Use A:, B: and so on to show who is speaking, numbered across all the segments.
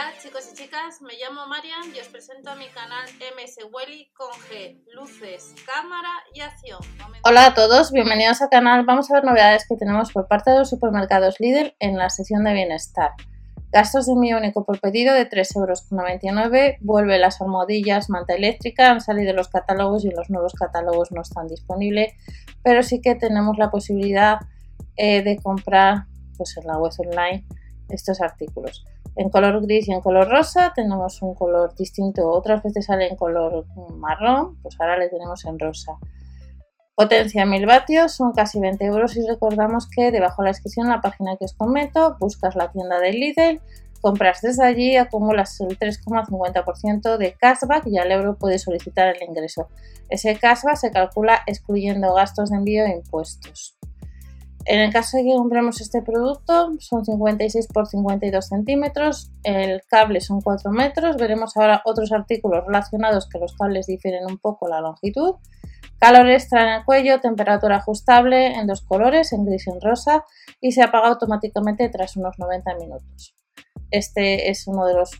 A: Hola chicos y chicas, me llamo Marian y os presento a mi canal MS Welly con G, luces, cámara y acción.
B: Hola a todos, bienvenidos al canal. Vamos a ver novedades que tenemos por parte de los supermercados Lidl en la sección de bienestar. Gastos de envío único por pedido de 3,99 euros. Vuelve las almohadillas, manta eléctrica. Han salido los catálogos y los nuevos catálogos no están disponibles. Pero sí que tenemos la posibilidad eh, de comprar pues, en la web online estos artículos. En color gris y en color rosa tenemos un color distinto, otras veces sale en color marrón, pues ahora le tenemos en rosa. Potencia 1000 vatios, son casi 20 euros y recordamos que debajo de la descripción la página que os comento, buscas la tienda de Lidl, compras desde allí, acumulas el 3,50% de cashback y al euro puedes solicitar el ingreso. Ese cashback se calcula excluyendo gastos de envío e impuestos. En el caso de que compremos este producto, son 56 por 52 centímetros, el cable son 4 metros, veremos ahora otros artículos relacionados que los cables difieren un poco la longitud. Calor extra en el cuello, temperatura ajustable en dos colores, en gris y en rosa, y se apaga automáticamente tras unos 90 minutos. Este es uno de los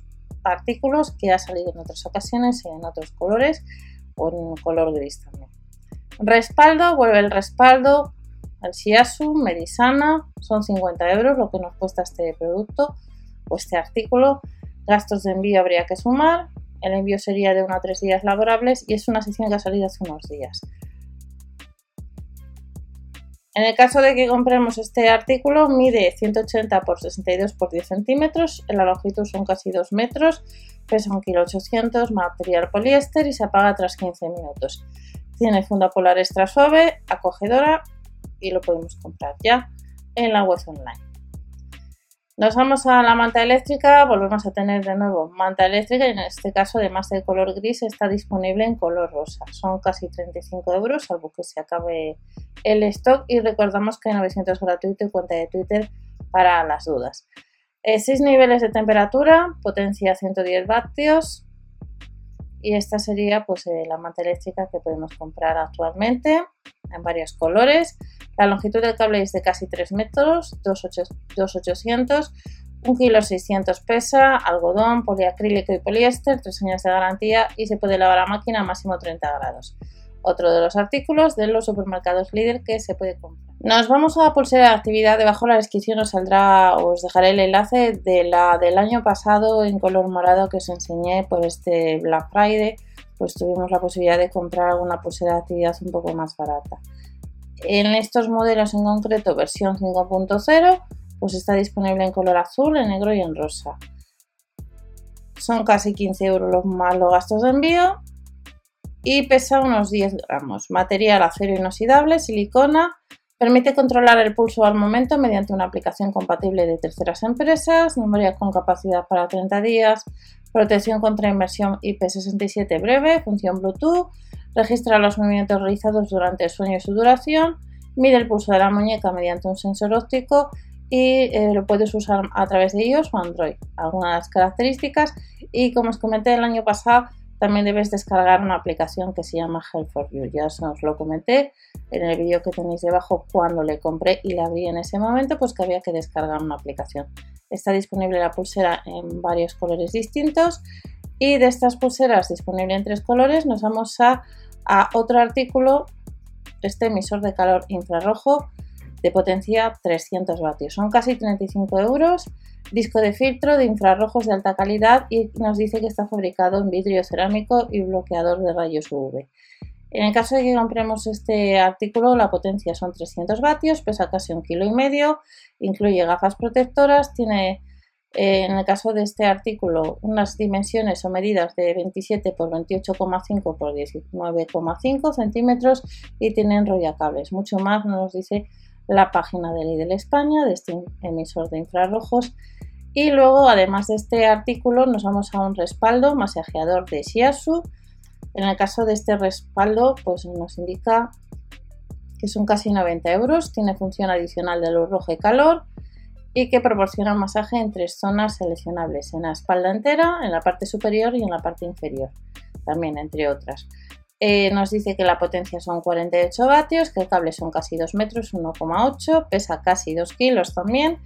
B: artículos que ha salido en otras ocasiones y en otros colores o en color gris también. Respaldo, vuelve el respaldo, al Shiasu, Medisana, son 50 euros lo que nos cuesta este producto o este artículo. Gastos de envío habría que sumar, el envío sería de 1 a 3 días laborables y es una sección que ha salido hace unos días. En el caso de que compremos este artículo, mide 180 x 62 x 10 centímetros, la longitud son casi 2 metros, pesa 1,8 kg, material poliéster y se apaga tras 15 minutos. Tiene funda polar extra suave, acogedora y lo podemos comprar ya en la web online. Nos vamos a la manta eléctrica, volvemos a tener de nuevo manta eléctrica y en este caso además de color gris está disponible en color rosa. Son casi 35 euros salvo que se acabe el stock y recordamos que hay 900 gratuito y cuenta de Twitter para las dudas. 6 eh, niveles de temperatura, potencia 110 vatios, y esta sería pues eh, la manta eléctrica que podemos comprar actualmente en varios colores. La longitud del cable es de casi 3 metros, 2,800, 1 kg 600 pesa, algodón, poliacrílico y poliéster, 3 años de garantía y se puede lavar a máquina a máximo 30 grados. Otro de los artículos de los supermercados líder que se puede comprar. Nos vamos a la pulsera de actividad. Debajo de la descripción os saldrá, os dejaré el enlace de la del año pasado en color morado que os enseñé por este Black Friday. Pues tuvimos la posibilidad de comprar alguna pulsera de actividad un poco más barata. En estos modelos en concreto, versión 5.0, pues está disponible en color azul, en negro y en rosa. Son casi 15 euros más los gastos de envío y pesa unos 10 gramos. Material acero inoxidable, silicona, permite controlar el pulso al momento mediante una aplicación compatible de terceras empresas, memoria con capacidad para 30 días, protección contra inmersión IP67 breve, función Bluetooth, registra los movimientos realizados durante el sueño y su duración, mide el pulso de la muñeca mediante un sensor óptico y eh, lo puedes usar a través de iOS o Android. Algunas características y como os comenté el año pasado, también debes descargar una aplicación que se llama Help for You. Ya os lo comenté en el vídeo que tenéis debajo cuando le compré y la abrí en ese momento, pues que había que descargar una aplicación. Está disponible la pulsera en varios colores distintos y de estas pulseras disponible en tres colores nos vamos a, a otro artículo, este emisor de calor infrarrojo de potencia 300 vatios. Son casi 35 euros. Disco de filtro de infrarrojos de alta calidad y nos dice que está fabricado en vidrio cerámico y bloqueador de rayos UV. En el caso de que compremos este artículo, la potencia son 300 vatios, pesa casi un kilo y medio, incluye gafas protectoras, tiene eh, en el caso de este artículo unas dimensiones o medidas de 27 por 28,5 por 19,5 centímetros y tiene enrollacables. Mucho más nos dice la página de Lidl España, de este emisor de infrarrojos. Y luego, además de este artículo, nos vamos a un respaldo masajeador de Shiasu. En el caso de este respaldo, pues nos indica que son casi 90 euros, tiene función adicional de luz roja y calor y que proporciona un masaje en tres zonas seleccionables, en la espalda entera, en la parte superior y en la parte inferior, también entre otras. Eh, nos dice que la potencia son 48 vatios, que el cable son casi 2 metros, 1,8, pesa casi 2 kilos también.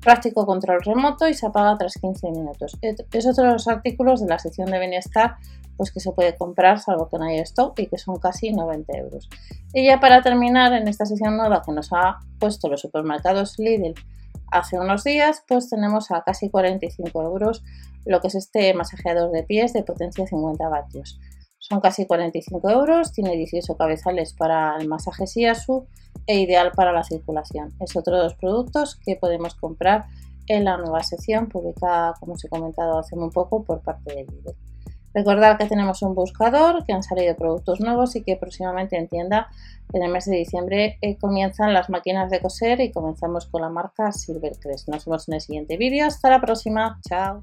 B: práctico control remoto y se apaga tras 15 minutos. Es otro de los artículos de la sección de bienestar pues que se puede comprar salvo que no haya stock y que son casi 90 euros. Y ya para terminar en esta sección nueva que nos ha puesto los supermercados Lidl hace unos días, pues tenemos a casi 45 euros lo que es este masajeador de pies de potencia 50 vatios. Son casi 45 euros, tiene 18 cabezales para el masaje Siasu e ideal para la circulación. Es otro de los productos que podemos comprar en la nueva sección publicada, como os he comentado hace muy poco, por parte de Lidl. Recordad que tenemos un buscador, que han salido productos nuevos y que próximamente en tienda en el mes de diciembre eh, comienzan las máquinas de coser y comenzamos con la marca Silvercrest. Nos vemos en el siguiente vídeo. Hasta la próxima. Chao.